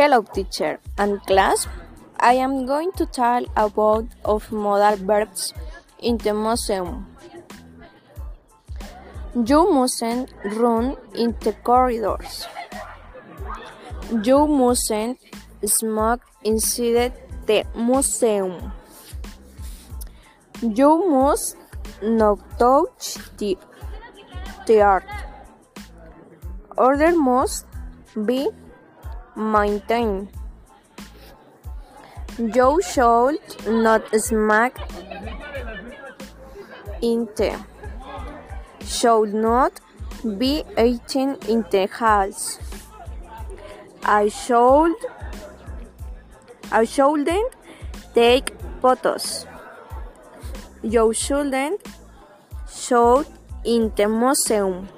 Hello teacher and class. I am going to tell about of modal verbs in the museum. You mustn't run in the corridors. You mustn't smoke inside the museum. You must not touch the, the art. Order must be maintained. You should not smack in the should not be eating in the house. I should I shouldn't take photos. You shouldn't shout in the museum.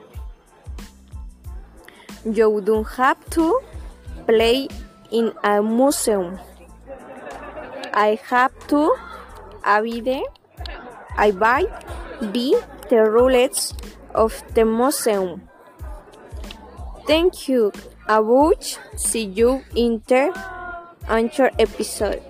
You don't have to play in a museum. I have to abide, abide by the rules of the museum. Thank you, I Abuch. See you in the another episode.